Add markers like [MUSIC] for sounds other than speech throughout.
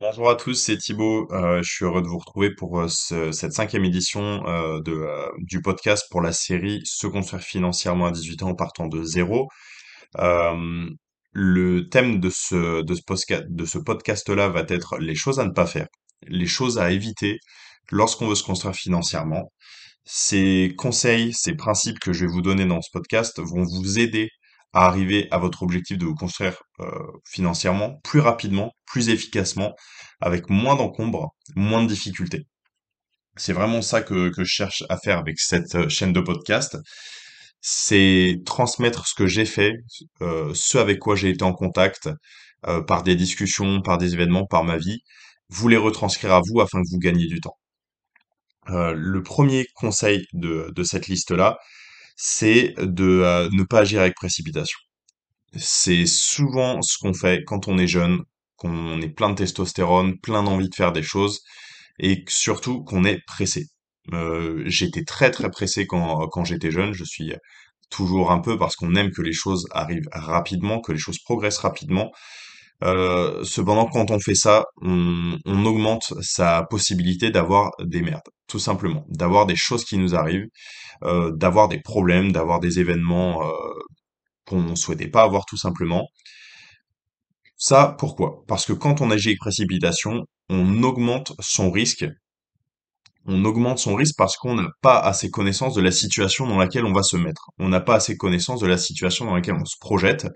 Bonjour à tous, c'est Thibaut. Euh, je suis heureux de vous retrouver pour euh, ce- cette cinquième édition euh, de, du podcast pour la série Se construire financièrement à 18 ans en partant de zéro. Le thème de ce, de ce de ce podcast-là va être les choses à ne pas faire, les choses à éviter lorsqu'on veut se construire financièrement. Ces conseils, ces principes que je vais vous donner dans ce podcast vont vous aider arriver à votre objectif de vous construire euh, financièrement plus rapidement, plus efficacement, avec moins d'encombre, moins de difficultés. C'est vraiment ça que, que je cherche à faire avec cette euh, chaîne de podcast. C'est transmettre ce que j'ai fait, euh, ce avec quoi j'ai été en contact, par des discussions, par des événements, par ma vie, vous les retranscrire à vous afin que vous gagniez du temps. Le premier conseil de, de cette liste-là, c'est de euh, ne pas agir avec précipitation. C'est souvent ce qu'on fait quand on est jeune, qu'on est plein de testostérone, plein d'envie de faire des choses, et surtout qu'on est pressé. Euh, j'étais très très pressé quand, j'étais jeune, je suis toujours un peu parce qu'on aime que les choses arrivent rapidement, que les choses progressent rapidement, euh, cependant, quand on fait ça, on augmente sa possibilité d'avoir des merdes, tout simplement, d'avoir des choses qui nous arrivent, euh, d'avoir des problèmes, d'avoir des événements euh, qu'on souhaitait pas avoir, tout simplement. Ça, pourquoi? Parce que quand on agit avec précipitation, on augmente son risque. On augmente son risque parce qu'on n'a pas assez connaissance de la situation dans laquelle on va se mettre. On n'a pas assez connaissance de la situation dans laquelle on se projette.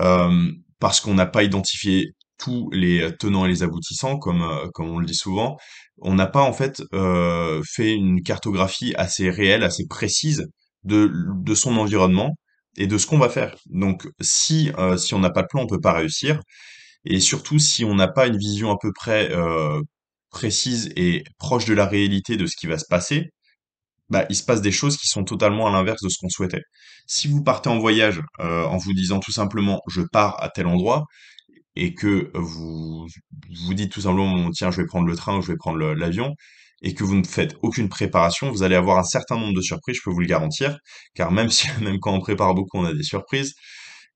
euh, parce qu'on n'a pas identifié tous les tenants et les aboutissants, comme, euh, comme on le dit souvent. On n'a pas en fait euh, fait une cartographie assez réelle, assez précise de, de son environnement et de ce qu'on va faire. Donc si, euh, si on n'a pas de plan, on peut pas réussir. Et surtout si on n'a pas une vision à peu près euh, précise et proche de la réalité de ce qui va se passer, bah, il se passe des choses qui sont totalement à l'inverse de ce qu'on souhaitait. Si vous partez en voyage euh, en vous disant tout simplement je pars à tel endroit et que vous vous dites tout simplement tiens je vais prendre le train ou je vais prendre l'avion et que vous ne faites aucune préparation, vous allez avoir un certain nombre de surprises, je peux vous le garantir, car même si [LAUGHS] même quand on prépare beaucoup, on a des surprises.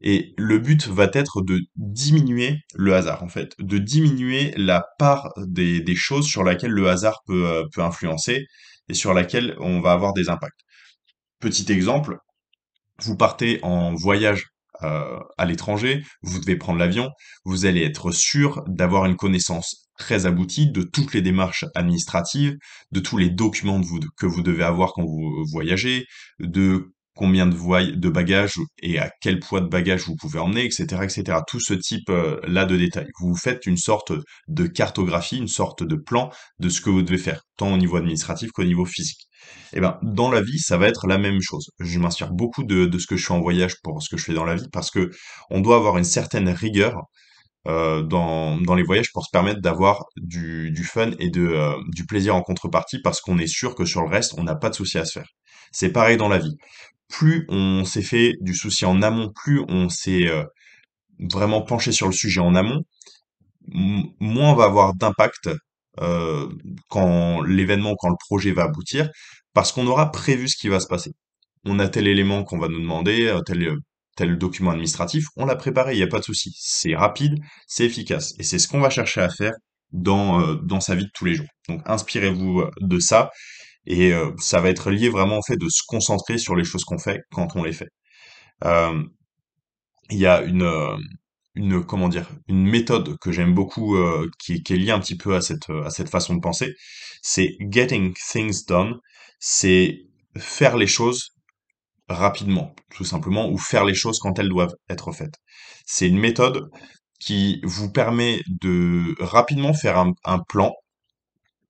Et le but va être de diminuer le hasard, en fait, de diminuer la part des, des choses sur laquelle le hasard peut, euh, peut influencer et sur laquelle on va avoir des impacts. Petit exemple, vous partez en voyage euh, à l'étranger, vous devez prendre l'avion, vous allez être sûr d'avoir une connaissance très aboutie de toutes les démarches administratives, de tous les documents de vous- que vous devez avoir quand vous voyagez, de combien de, voy- de bagages et à quel poids de bagages vous pouvez emmener, etc., etc. Tout ce type-là de détails. Vous faites une sorte de cartographie, une sorte de plan de ce que vous devez faire, tant au niveau administratif qu'au niveau physique. Eh ben, dans la vie, ça va être la même chose. Je m'inspire beaucoup de, ce que je fais en voyage pour ce que je fais dans la vie parce que on doit avoir une certaine rigueur euh, dans, dans les voyages pour se permettre d'avoir du, du fun et de, euh, du plaisir en contrepartie parce qu'on est sûr que sur le reste, on n'a pas de souci à se faire. C'est pareil dans la vie. Plus on s'est fait du souci en amont, plus on s'est euh, vraiment penché sur le sujet en amont, moins on va avoir d'impact euh, quand l'événement, quand le projet va aboutir, parce qu'on aura prévu ce qui va se passer. On a tel élément qu'on va nous demander, euh, tel, document administratif, on l'a préparé, il n'y a pas de souci. C'est rapide, c'est efficace. Et c'est ce qu'on va chercher à faire dans, dans sa vie de tous les jours. Donc inspirez-vous de ça, et euh, ça va être lié vraiment au fait de se concentrer sur les choses qu'on fait quand on les fait. Euh, il y a une, euh, une, comment dire, une méthode que j'aime beaucoup, qui, est- liée un petit peu à cette, façon de penser. C'est getting things done. C'est faire les choses rapidement, tout simplement, ou faire les choses quand elles doivent être faites. C'est une méthode qui vous permet de rapidement faire un plan.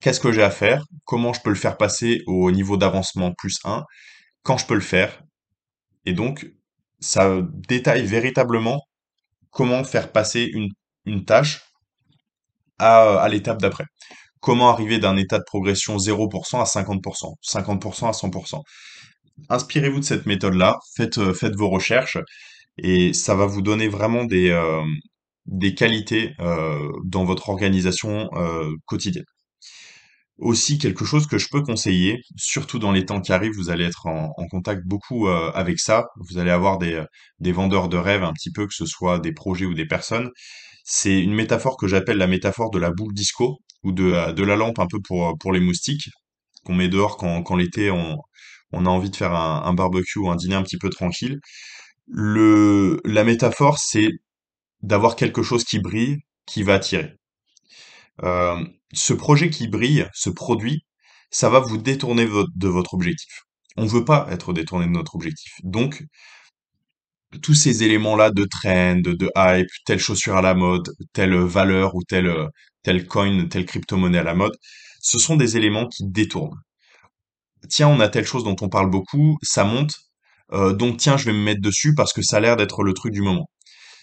Qu'est-ce que j'ai à faire? Comment je peux le faire passer au niveau d'avancement plus un? Quand je peux le faire? Et donc, ça détaille véritablement comment faire passer une, tâche à, l'étape d'après. Comment arriver d'un état de progression 0% à 50%, 50% à 100%. Inspirez-vous de cette méthode-là, faites, euh, faites vos recherches et ça va vous donner vraiment des, euh, qualités euh, dans votre organisation quotidienne. Aussi, quelque chose que je peux conseiller, surtout dans les temps qui arrivent, vous allez être en, contact beaucoup euh, avec ça. Vous allez avoir des, des vendeurs de rêves un petit peu, que ce soit des projets ou des personnes. C'est une métaphore que j'appelle la métaphore de la boule disco ou de, euh, la lampe un peu pour, euh, les moustiques qu'on met dehors quand, l'été on, a envie de faire un, barbecue ou un dîner un petit peu tranquille. Le, la métaphore, c'est d'avoir quelque chose qui brille, qui va attirer. Euh, ce projet qui brille, ce produit, ça va vous détourner de votre objectif. On ne veut pas être détourné de notre objectif. Donc, tous ces éléments-là de trend, de hype, telle chaussure à la mode, telle valeur ou telle, telle coin, telle crypto-monnaie à la mode, ce sont des éléments qui détournent. Tiens, on a telle chose dont on parle beaucoup, ça monte, euh, donc tiens, je vais me mettre dessus parce que ça a l'air d'être le truc du moment.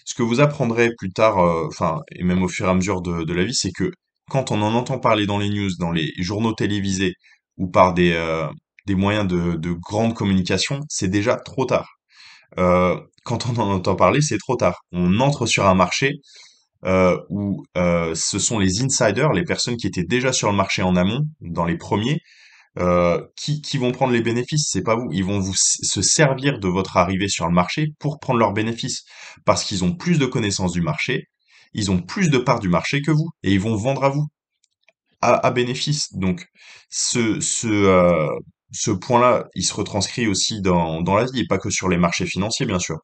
Ce que vous apprendrez plus tard, euh, enfin, et même au fur et à mesure de la vie, c'est que quand on en entend parler dans les news, dans les journaux télévisés ou par des, euh, moyens de, de grande communication, c'est déjà trop tard. Euh, quand on en entend parler, c'est trop tard. On entre sur un marché euh, où ce sont les insiders, les personnes qui étaient déjà sur le marché en amont, dans les premiers, qui, qui vont prendre les bénéfices, c'est pas vous. Ils vont vous se servir de votre arrivée sur le marché pour prendre leurs bénéfices. Parce qu'ils ont plus de connaissances du marché, ils ont plus de parts du marché que vous, et ils vont vendre à vous, à, bénéfice. Donc, euh, ce point-là, il se retranscrit aussi dans, dans la vie, et pas que sur les marchés financiers, bien sûr.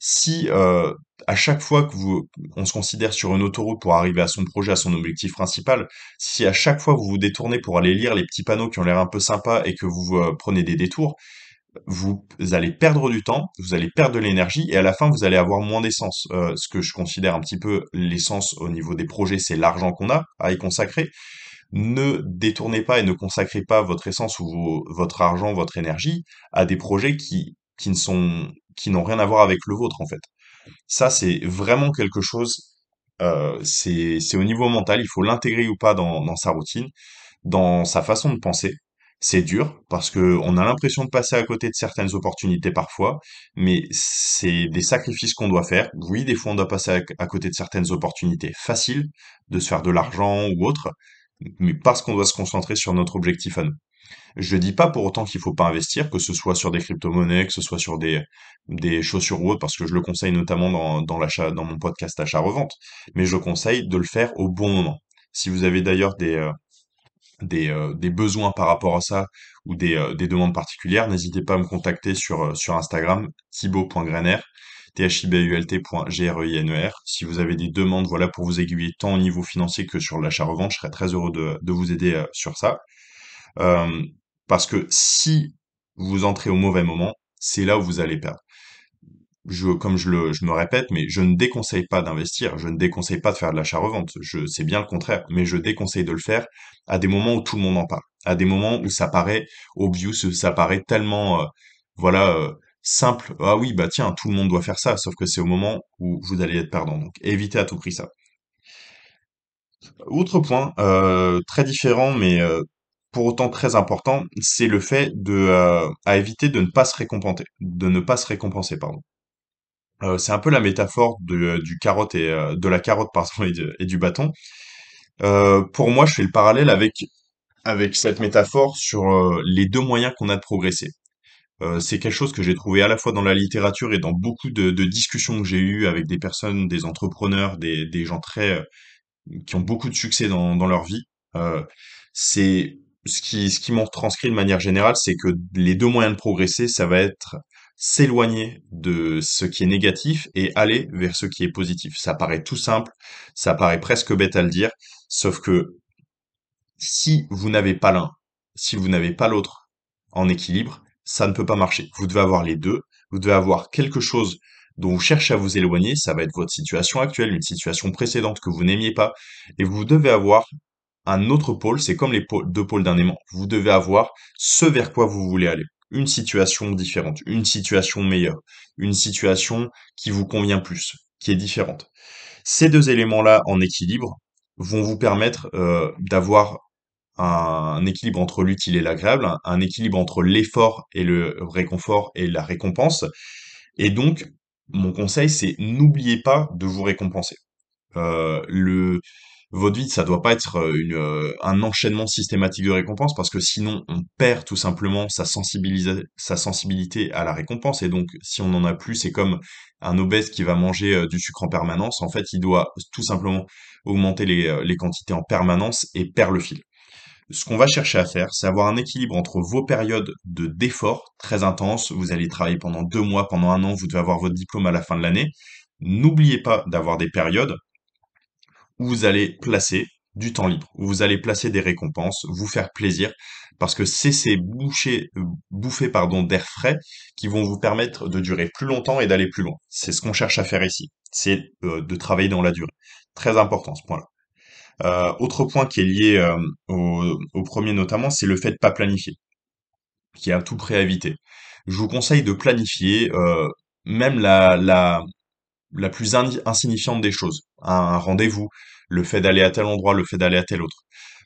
Si euh, à chaque fois que vous, on se considère sur une autoroute pour arriver à son projet, à son objectif principal, si à chaque fois vous vous détournez pour aller lire les petits panneaux qui ont l'air un peu sympas et que vous euh, prenez des détours, vous allez perdre du temps, vous allez perdre de l'énergie et à la fin vous allez avoir moins d'essence. Euh, ce que je considère un petit peu l'essence au niveau des projets, c'est l'argent qu'on a à y consacrer. Ne détournez pas et ne consacrez pas votre essence ou votre argent, votre énergie à des projets qui, qui ne sont, qui n'ont rien à voir avec le vôtre en fait. Ça, c'est vraiment quelque chose, euh, c'est, au niveau mental, il faut l'intégrer ou pas dans sa routine, dans sa façon de penser. C'est dur parce que on a l'impression de passer à côté de certaines opportunités parfois, mais c'est des sacrifices qu'on doit faire. Oui, des fois on doit passer à, côté de certaines opportunités faciles, de se faire de l'argent ou autre, mais parce qu'on doit se concentrer sur notre objectif à nous. Je dis pas pour autant qu'il faut pas investir, que ce soit sur des crypto-monnaies, que ce soit sur des, des chaussures ou autres, parce que je le conseille notamment dans, dans l'achat, dans mon podcast achat-revente. Mais je conseille de le faire au bon moment. Si vous avez d'ailleurs des, euh, des, euh, des besoins par rapport à ça ou des, euh, des demandes particulières, n'hésitez pas à me contacter sur, euh, sur Instagram, thibaut.grener, t h. Si vous avez des demandes, voilà, pour vous aiguiller tant au niveau financier que sur l'achat-revente, je serais très heureux de, vous aider euh, sur ça. Parce que si vous entrez au mauvais moment, c'est là où vous allez perdre. Je, comme je le, je me répète, mais je ne déconseille pas d'investir, je ne déconseille pas de faire de l'achat-revente. Je, c'est bien le contraire, mais je déconseille de le faire à des moments où tout le monde en parle, à des moments où ça paraît obvious, ça paraît tellement, euh, voilà, euh, simple. Ah oui, bah tiens, tout le monde doit faire ça, sauf que c'est au moment où vous allez être perdant. Donc, évitez à tout prix ça. Autre point, euh, très différent, mais euh, pour autant très important, c'est le fait de, euh, à éviter de ne pas se récompenser, de ne pas se récompenser, pardon. Euh, c'est un peu la métaphore de, du carotte et euh, de la carotte pardon [LAUGHS] et, du bâton. Euh, pour moi, je fais le parallèle avec avec cette métaphore sur euh, les deux moyens qu'on a de progresser. Euh, c'est quelque chose que j'ai trouvé à la fois dans la littérature et dans beaucoup de, discussions que j'ai eues avec des personnes, des entrepreneurs, des, des gens très qui ont beaucoup de succès dans, dans leur vie. Euh, c'est ce qui, ce qui m'en transcrit de manière générale, c'est que les deux moyens de progresser, ça va être s'éloigner de ce qui est négatif et aller vers ce qui est positif. Ça paraît tout simple, ça paraît presque bête à le dire, sauf que si vous n'avez pas l'un, si vous n'avez pas l'autre en équilibre, ça ne peut pas marcher. Vous devez avoir les deux. Vous devez avoir quelque chose dont vous cherchez à vous éloigner. Ça va être votre situation actuelle, une situation précédente que vous n'aimiez pas. Et vous devez avoir un autre pôle. C'est comme les deux pôles d'un aimant. Vous devez avoir ce vers quoi vous voulez aller. Une situation différente, une situation meilleure, une situation qui vous convient plus, qui est différente. Ces deux éléments-là en équilibre vont vous permettre euh, d'avoir un équilibre entre l'utile et l'agréable, un, équilibre entre l'effort et le réconfort et la récompense. Et donc, mon conseil, c'est n'oubliez pas de vous récompenser. Euh, votre vie, ça doit pas être euh, euh, un enchaînement systématique de récompenses parce que sinon, on perd tout simplement sa sensibilité à la récompense. Et donc, si on en a plus, c'est comme Un obèse qui va manger euh, du sucre en permanence, en fait, il doit tout simplement augmenter les, quantités en permanence et perd le fil. Ce qu'on va chercher à faire, c'est avoir un équilibre entre vos périodes de d'effort très intenses. Vous allez travailler pendant deux mois, pendant un an, vous devez avoir votre diplôme à la fin de l'année. N'oubliez pas d'avoir des périodes vous allez placer du temps libre, où vous allez placer des récompenses, vous faire plaisir, parce que c'est ces bouchées, euh, bouffées pardon, d'air frais qui vont vous permettre de durer plus longtemps et d'aller plus loin. C'est ce qu'on cherche à faire ici, c'est euh, de travailler dans la durée. Très important ce point-là. Euh, autre point qui est lié euh, au, au premier notamment, c'est le fait de pas planifier, qui est à tout près à éviter. Je vous conseille de planifier euh, même la, la, la plus in- insignifiante des choses. Un, rendez-vous, le fait d'aller à tel endroit, le fait d'aller à tel autre.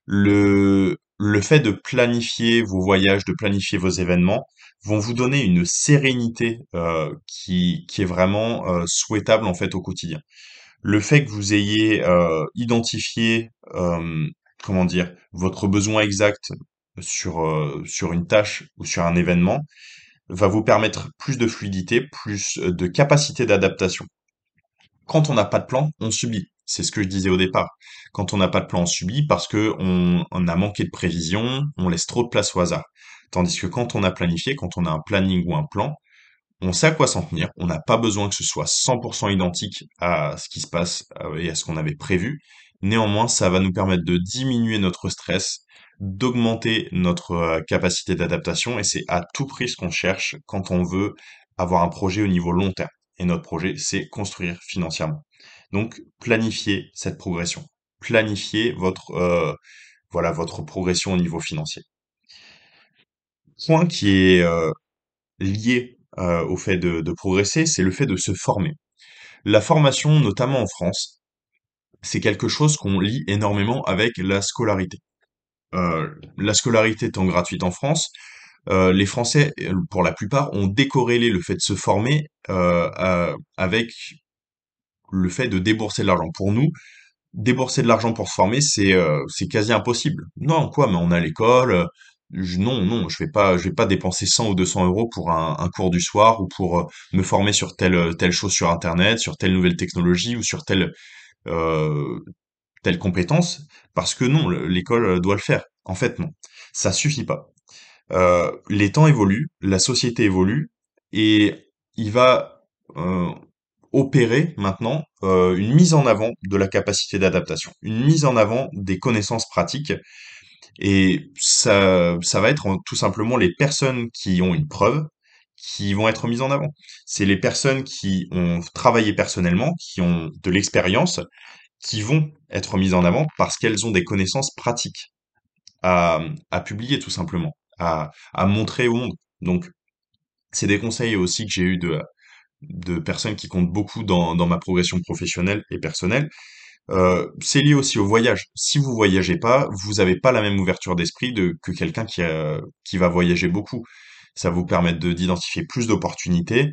Le, le fait de planifier vos voyages, de planifier vos événements, vont vous donner une sérénité euh, qui, qui est vraiment euh, souhaitable en fait au quotidien. Le fait que vous ayez euh, identifié, comment dire, votre besoin exact sur, sur une tâche ou sur un événement va vous permettre plus de fluidité, plus de capacité d'adaptation. Quand on n'a pas de plan, on subit. C'est ce que je disais au départ. Quand on n'a pas de plan, on subit parce que on, a manqué de prévision, on laisse trop de place au hasard. Tandis que quand on a planifié, quand on a un planning ou un plan, on sait à quoi s'en tenir. On n'a pas besoin que ce soit 100% identique à ce qui se passe euh, et à ce qu'on avait prévu. Néanmoins, ça va nous permettre de diminuer notre stress, d'augmenter notre euh, capacité d'adaptation et c'est à tout prix ce qu'on cherche quand on veut avoir un projet au niveau long terme. Et notre projet, c'est construire financièrement. Donc, planifiez cette progression. Planifiez votre, euh, voilà, votre progression au niveau financier. Point qui est euh, lié euh, au fait de, progresser, c'est le fait de se former. La formation, notamment en France, c'est quelque chose qu'on lie énormément avec la scolarité. La scolarité étant gratuite en France, euh, les Français, euh, pour la plupart, ont décorrélé le fait de se former euh, avec le fait de débourser de l'argent. Pour nous, débourser de l'argent pour se former, c'est quasi impossible. Non, quoi, mais on a l'école. non, non, je vais pas, vais pas dépenser 100 ou 200 euros pour un, un cours du soir ou pour me former sur telle chose sur Internet, sur telle nouvelle technologie ou sur telle telle compétence, parce que non, le- l'école doit le faire. En fait, non, ça suffit pas. Euh, les temps évoluent, la société évolue, et il va euh, opérer maintenant euh, une mise en avant de la capacité d'adaptation, une mise en avant des connaissances pratiques, et ça, ça va être tout simplement les personnes qui ont une preuve qui vont être mises en avant. C'est les personnes qui ont travaillé personnellement, qui ont de l'expérience, qui vont être mises en avant parce qu'elles ont des connaissances pratiques à publier tout simplement, à, à montrer au monde. Donc, c'est des conseils aussi que j'ai eu de, de personnes qui comptent beaucoup dans, dans ma progression professionnelle et personnelle. Euh, c'est lié aussi au voyage. Si vous voyagez pas, vous n'avez pas la même ouverture d'esprit de, que quelqu'un qui, qui va voyager beaucoup. Ça vous permettre de d'identifier plus d'opportunités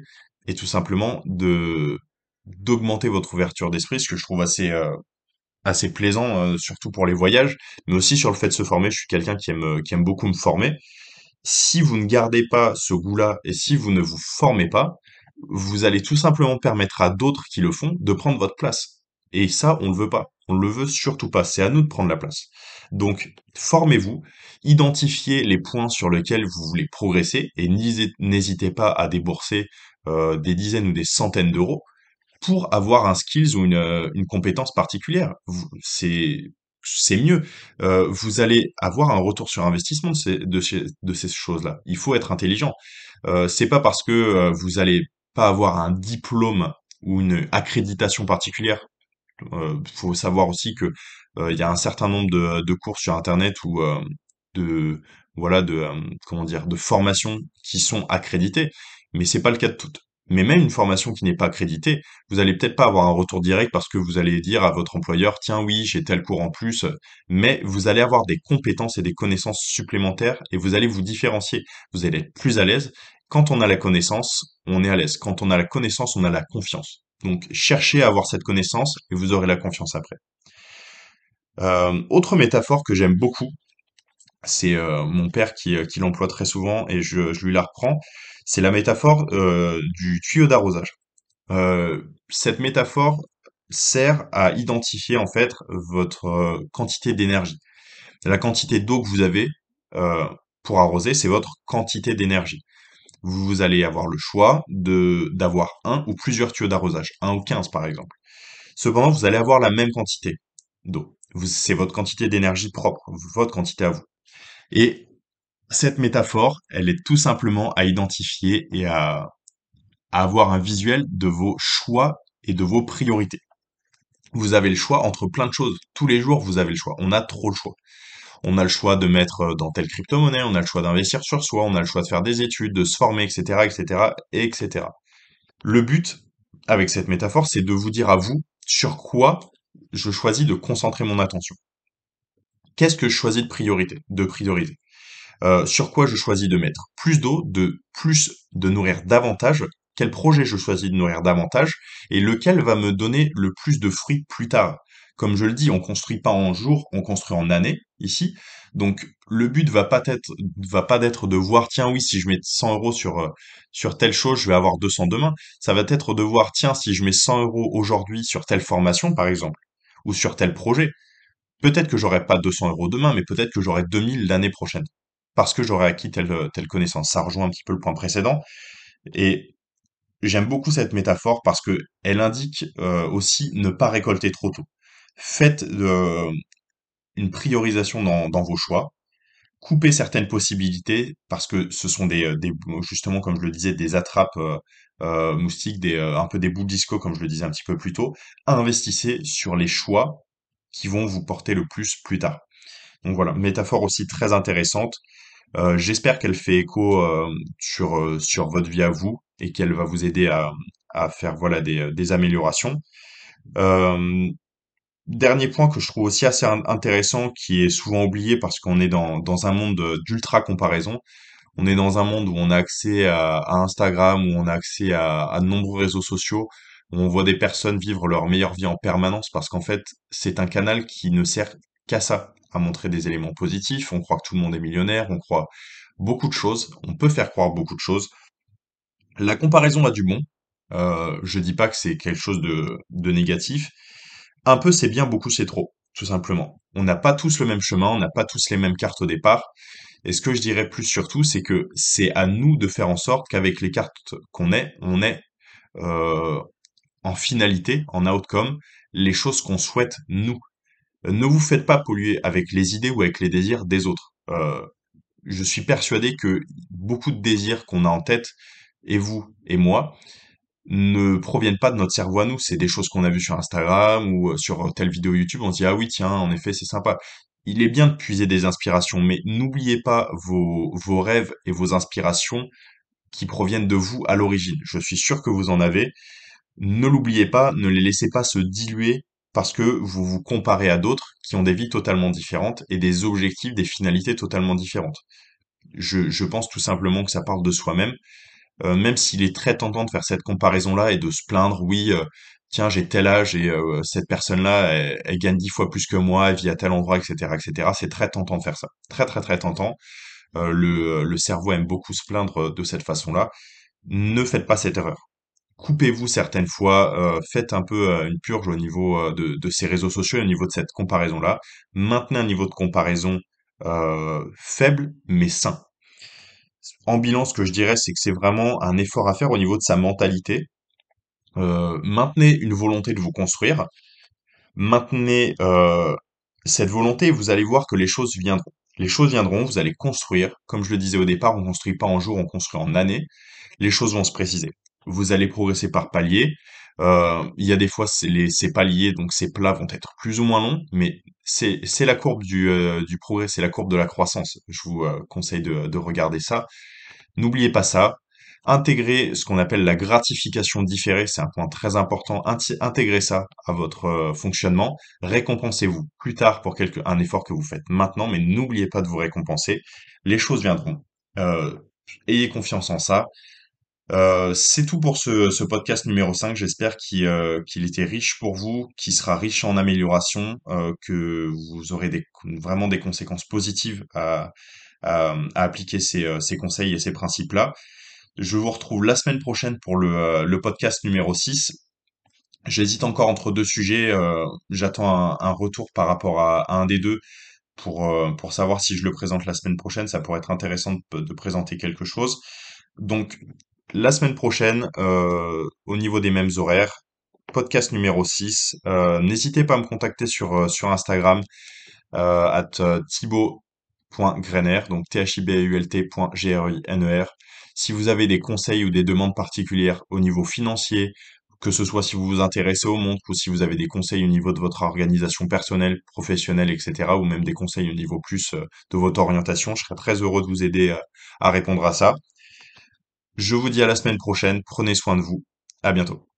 et tout simplement de d'augmenter votre ouverture d'esprit, ce que je trouve assez euh, assez plaisant, euh, surtout pour les voyages, mais aussi sur le fait de se former. Je suis quelqu'un qui aime euh, qui aime beaucoup me former. Si vous ne gardez pas ce goût-là et si vous ne vous formez pas, vous allez tout simplement permettre à d'autres qui le font de prendre votre place. Et ça, on ne le veut pas. On ne le veut surtout pas. C'est à nous de prendre la place. Donc, formez-vous, identifiez les points sur lesquels vous voulez progresser et n'hésitez n'hésitez pas à débourser euh, des dizaines ou des centaines d'euros pour avoir un skills ou une, euh, une compétence particulière. C'est c'est mieux. Euh, vous allez avoir un retour sur investissement de ces, de de ces choses-là. Il faut être intelligent. Euh, c'est pas parce que euh, vous allez pas avoir un diplôme ou une accréditation particulière. Euh, faut savoir aussi que euh, il y a un certain nombre de, de cours sur Internet ou de voilà de comment dire de formations qui sont accréditées, mais c'est pas le cas de toutes. Mais même une formation qui n'est pas accréditée, vous allez peut-être pas avoir un retour direct parce que vous allez dire à votre employeur, tiens oui, j'ai tel cours en plus, mais vous allez avoir des compétences et des connaissances supplémentaires et vous allez vous différencier. Vous allez être plus à l'aise. Quand on a la connaissance, on est à l'aise. Quand on a la connaissance, on a la confiance. Donc cherchez à avoir cette connaissance et vous aurez la confiance après. Euh, autre métaphore que j'aime beaucoup, c'est euh, mon père qui, euh, qui l'emploie très souvent et je, lui la reprends, c'est la métaphore euh, du tuyau d'arrosage. Cette métaphore sert à identifier en fait votre quantité d'énergie. La quantité d'eau que vous avez pour arroser, c'est votre quantité d'énergie. Vous allez avoir le choix d'avoir un ou plusieurs tuyaux d'arrosage, un ou quinze par exemple. Cependant, vous allez avoir la même quantité d'eau. C'est votre quantité d'énergie propre, votre quantité à vous. Et cette métaphore, elle est tout simplement à identifier et à, avoir un visuel de vos choix et de vos priorités. Vous avez le choix entre plein de choses. Tous les jours, vous avez le choix. On a trop le choix. On a le choix de mettre euh, dans telle crypto-monnaie, on a le choix d'investir sur soi, on a le choix de faire des études, de se former, etc., etc., etc. Le but, avec cette métaphore, c'est de vous dire à vous sur quoi je choisis de concentrer mon attention. Qu'est-ce que je choisis de priorité, de priorité euh, Sur quoi je choisis de mettre plus d'eau, de plus de nourrir davantage? Quel projet je choisis de nourrir davantage? Et lequel va me donner le plus de fruits plus tard? Comme je le dis, on construit pas en jours, on construit en années ici. Donc le but va pas être d'être de voir tiens oui si je mets 100 euros sur euh, sur telle chose je vais avoir 200 demain. Ça va être de voir tiens si je mets 100 euros aujourd'hui sur telle formation par exemple ou sur tel projet. Peut-être que j'aurai pas 200 euros demain, mais peut-être que j'aurai 2000 l'année prochaine parce que j'aurai acquis telle telle connaissance. Ça rejoint un petit peu le point précédent et j'aime beaucoup cette métaphore parce que elle indique euh, aussi ne pas récolter trop tôt. Faites de, une priorisation dans, vos choix, couper certaines possibilités parce que ce sont des, euh, justement comme je le disais des attrapes euh, euh, moustiques, un peu des boules disco comme je le disais un petit peu plus tôt. Investissez sur les choix qui vont vous porter le plus plus tard. Donc voilà, métaphore aussi très intéressante. J'espère qu'elle fait écho sur sur votre vie à vous et qu'elle va vous aider à, à faire voilà des, des améliorations. Dernier point que je trouve aussi assez intéressant, qui est souvent oublié parce qu'on est dans, dans un monde d'ultra comparaison. On est dans un monde où on a accès à, Instagram, où on a accès à, à de nombreux réseaux sociaux, on voit des personnes vivre leur meilleure vie en permanence parce qu'en fait, c'est un canal qui ne sert qu'à ça, à montrer des éléments positifs. On croit que tout le monde est millionnaire, on croit beaucoup de choses, on peut faire croire beaucoup de choses. La comparaison a du bon. Euh, je dis pas que c'est quelque chose de, de négatif, un peu c'est bien, beaucoup c'est trop, tout simplement. On n'a pas tous le même chemin, on n'a pas tous les mêmes cartes au départ. Et ce que je dirais plus surtout, c'est que c'est à nous de faire en sorte qu'avec les cartes qu'on ait, on ait en finalité, en outcome, les choses qu'on souhaite nous. Ne vous faites pas polluer avec les idées ou avec les désirs des autres. Euh, je suis persuadé que beaucoup de désirs qu'on a en tête, et vous et moi, ne proviennent pas de notre cerveau à nous. C'est des choses qu'on a vues sur Instagram ou euh, sur telle vidéo YouTube. On se dit, ah oui, tiens, en effet, c'est sympa. Il est bien de puiser des inspirations, mais n'oubliez pas vos, vos rêves et vos inspirations qui proviennent de vous à l'origine. Je suis sûr que vous en avez. Ne l'oubliez pas, ne les laissez pas se diluer parce que vous vous comparez à d'autres qui ont des vies totalement différentes et des objectifs, des finalités totalement différentes. Je, pense tout simplement que ça parle de soi-même euh, même s'il est très tentant de faire cette comparaison-là et de se plaindre, oui, euh, tiens, j'ai tel âge et euh, cette personne-là, elle, gagne dix fois plus que moi, elle vit à tel endroit, etc., etc. C'est très tentant de faire ça. Très, très, très tentant. le, le cerveau aime beaucoup se plaindre de cette façon-là. Ne faites pas cette erreur. Coupez-vous certaines fois, faites un peu une purge au niveau de, de ces réseaux sociaux, au niveau de cette comparaison-là. Maintenez un niveau de comparaison faible mais sain en bilan, ce que je dirais, c'est que c'est vraiment un effort à faire au niveau de sa mentalité. Euh, maintenez une volonté de vous construire. Maintenez euh, cette volonté vous allez voir que les choses viendront. Les choses viendront, vous allez construire. Comme je le disais au départ, on construit pas en jours, on construit en années. Les choses vont se préciser. Vous allez progresser par paliers. Euh, il y a des fois, ces paliers, donc ces plats vont être plus ou moins longs, mais c'est la courbe du, du progrès, c'est la courbe de la croissance. Je vous conseille de, de regarder ça. N'oubliez pas ça. Intégrer ce qu'on appelle la gratification différée, c'est un point très important. Intégrez ça à votre euh, fonctionnement. Récompensez-vous plus tard pour quelque, un effort que vous faites maintenant, mais n'oubliez pas de vous récompenser. Les choses viendront. Euh, ayez confiance en ça. Euh, c'est tout pour ce, podcast numéro 5. J'espère qu'il était riche pour vous, qu'il sera riche en amélioration, que vous aurez vraiment des conséquences positives à, appliquer ces, euh, conseils et ces principes-là. Je vous retrouve la semaine prochaine pour le, euh, podcast numéro 6. J'hésite encore entre deux sujets. euh, j'attends un, retour par rapport à, un des deux pour, euh, pour savoir si je le présente la semaine prochaine. Ça pourrait être intéressant de, de présenter quelque chose. Donc, la semaine prochaine, euh, au niveau des mêmes horaires, podcast numéro 6. Euh, n'hésitez pas à me contacter sur, euh, sur Instagram, at thibaut.grener, donc t h i b u l t.g-r-i-n-e-r. Si vous avez des conseils ou des demandes particulières au niveau financier, que ce soit si vous vous intéressez au monde ou si vous avez des conseils au niveau de votre organisation personnelle, professionnelle, etc., ou même des conseils au niveau plus de votre orientation, je serais très heureux de vous aider à répondre à ça. Je vous dis à la semaine prochaine, prenez soin de vous, à bientôt.